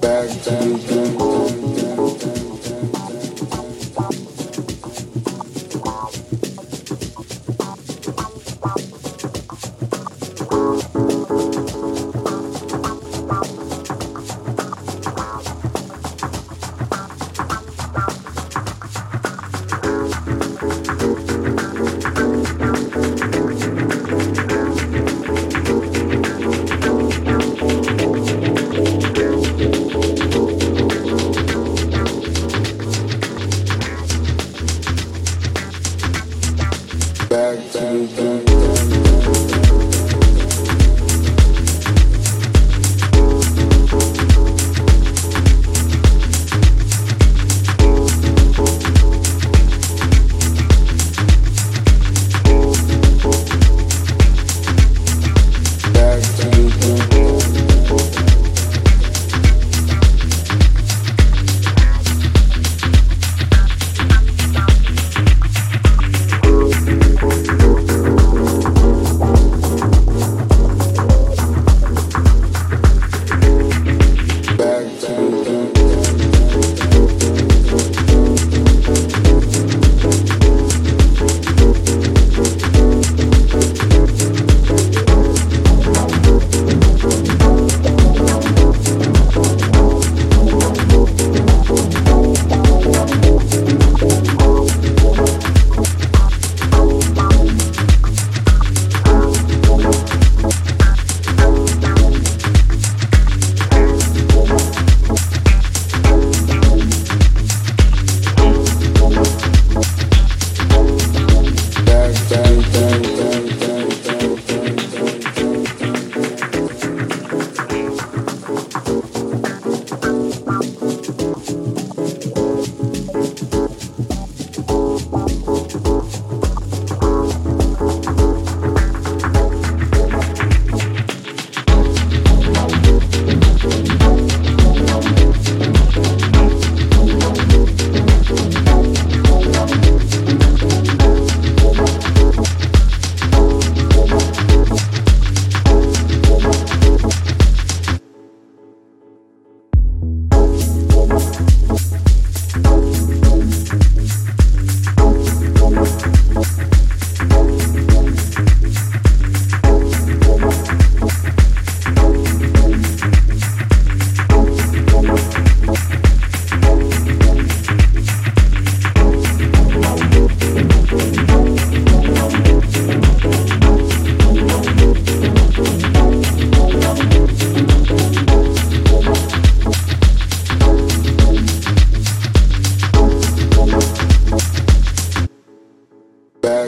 back to the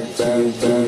back, back, back.